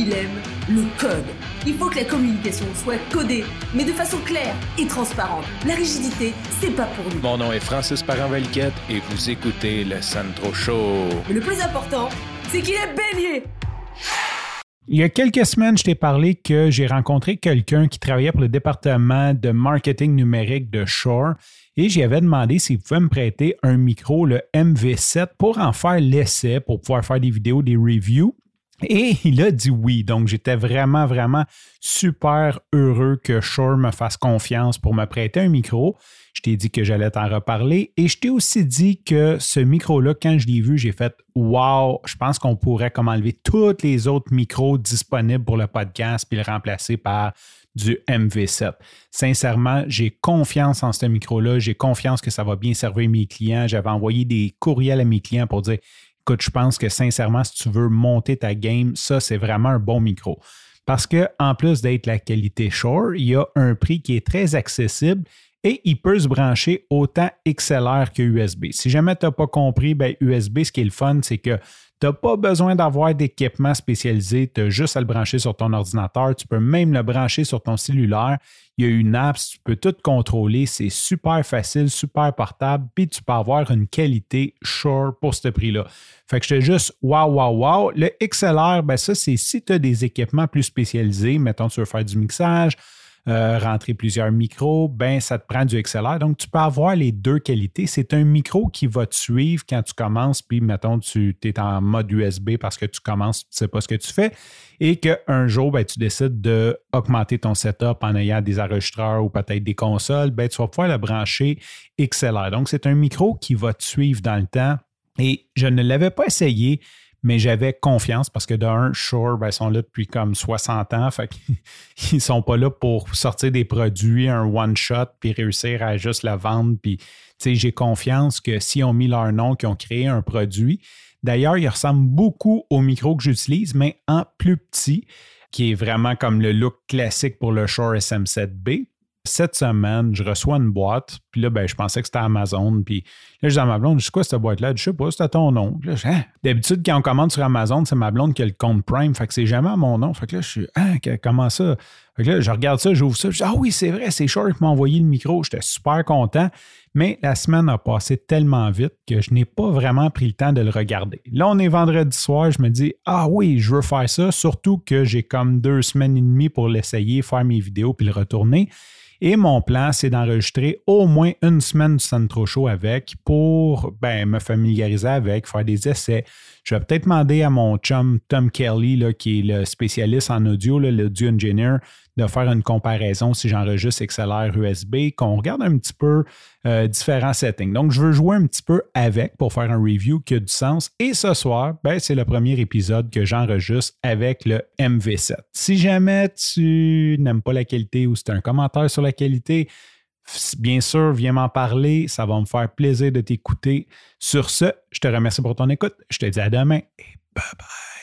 il aime le code. Il faut que la communication soit codée, mais de façon claire et transparente. La rigidité, c'est pas pour nous. Mon nom est Francis Parent-Valquette et vous écoutez le Sandro Show. Mais le plus important, c'est qu'il est bélier. Il y a quelques semaines, je t'ai parlé que j'ai rencontré quelqu'un qui travaillait pour le département de marketing numérique de Shore et j'y avais demandé s'il pouvait me prêter un micro, le MV7, pour en faire l'essai, pour pouvoir faire des vidéos, des reviews. Et il a dit oui. Donc, j'étais vraiment, vraiment super heureux que Shore me fasse confiance pour me prêter un micro. Je t'ai dit que j'allais t'en reparler. Et je t'ai aussi dit que ce micro-là, quand je l'ai vu, j'ai fait Wow, je pense qu'on pourrait comme enlever tous les autres micros disponibles pour le podcast puis le remplacer par du MV7. Sincèrement, j'ai confiance en ce micro-là. J'ai confiance que ça va bien servir mes clients. J'avais envoyé des courriels à mes clients pour dire je pense que sincèrement, si tu veux monter ta game, ça, c'est vraiment un bon micro. Parce que en plus d'être la qualité Shore, il y a un prix qui est très accessible et il peut se brancher autant XLR que USB. Si jamais tu n'as pas compris, ben USB, ce qui est le fun, c'est que tu n'as pas besoin d'avoir d'équipement spécialisé, tu as juste à le brancher sur ton ordinateur. Tu peux même le brancher sur ton cellulaire. Il y a une app, tu peux tout contrôler. C'est super facile, super portable, puis tu peux avoir une qualité Shure pour ce prix-là. Fait que j'étais juste wow, wow, wow. Le XLR, ben ça, c'est si tu as des équipements plus spécialisés, mettons, tu veux faire du mixage, euh, rentrer plusieurs micros, ben ça te prend du XLR. Donc, tu peux avoir les deux qualités. C'est un micro qui va te suivre quand tu commences, puis mettons, tu es en mode USB parce que tu commences, tu ne sais pas ce que tu fais, et qu'un jour, ben, tu décides d'augmenter ton setup en ayant des enregistreurs ou peut-être des consoles, ben, tu vas pouvoir le brancher XLR. Donc, c'est un micro qui va te suivre dans le temps. Et je ne l'avais pas essayé, mais j'avais confiance parce que d'un, Shure, ben, ils sont là depuis comme 60 ans. Fait ne sont pas là pour sortir des produits, un one-shot, puis réussir à juste la vendre. Puis, j'ai confiance que si on mis leur nom, qu'ils ont créé un produit. D'ailleurs, il ressemble beaucoup au micro que j'utilise, mais en plus petit, qui est vraiment comme le look classique pour le Shure SM7B cette semaine, je reçois une boîte, puis là, ben, je pensais que c'était Amazon. Puis là, je dis à ma blonde, je sais quoi cette boîte-là? Je sais pas, c'est à ton nom. Hein? D'habitude, quand on commande sur Amazon, c'est ma blonde qui a le compte Prime, fait que c'est jamais à mon nom. Fait que là, je suis, ah, comment ça? Là, je regarde ça, j'ouvre ça, je dis, ah oui, c'est vrai, c'est Shure qui m'a envoyé le micro. J'étais super content. Mais la semaine a passé tellement vite que je n'ai pas vraiment pris le temps de le regarder. Là, on est vendredi soir, je me dis, ah oui, je veux faire ça, surtout que j'ai comme deux semaines et demie pour l'essayer, faire mes vidéos puis le retourner. Et mon plan, c'est d'enregistrer au moins une semaine du Centro Show avec pour ben, me familiariser avec, faire des essais. Je vais peut-être demander à mon chum Tom Kelly, là, qui est le spécialiste en audio, l'audio engineer, de faire une comparaison si j'enregistre XLR USB, qu'on regarde un petit peu euh, différents settings. Donc, je veux jouer un petit peu avec pour faire un review qui a du sens. Et ce soir, ben, c'est le premier épisode que j'enregistre avec le MV7. Si jamais tu n'aimes pas la qualité ou c'est un commentaire sur la qualité, bien sûr, viens m'en parler. Ça va me faire plaisir de t'écouter. Sur ce, je te remercie pour ton écoute. Je te dis à demain et bye bye.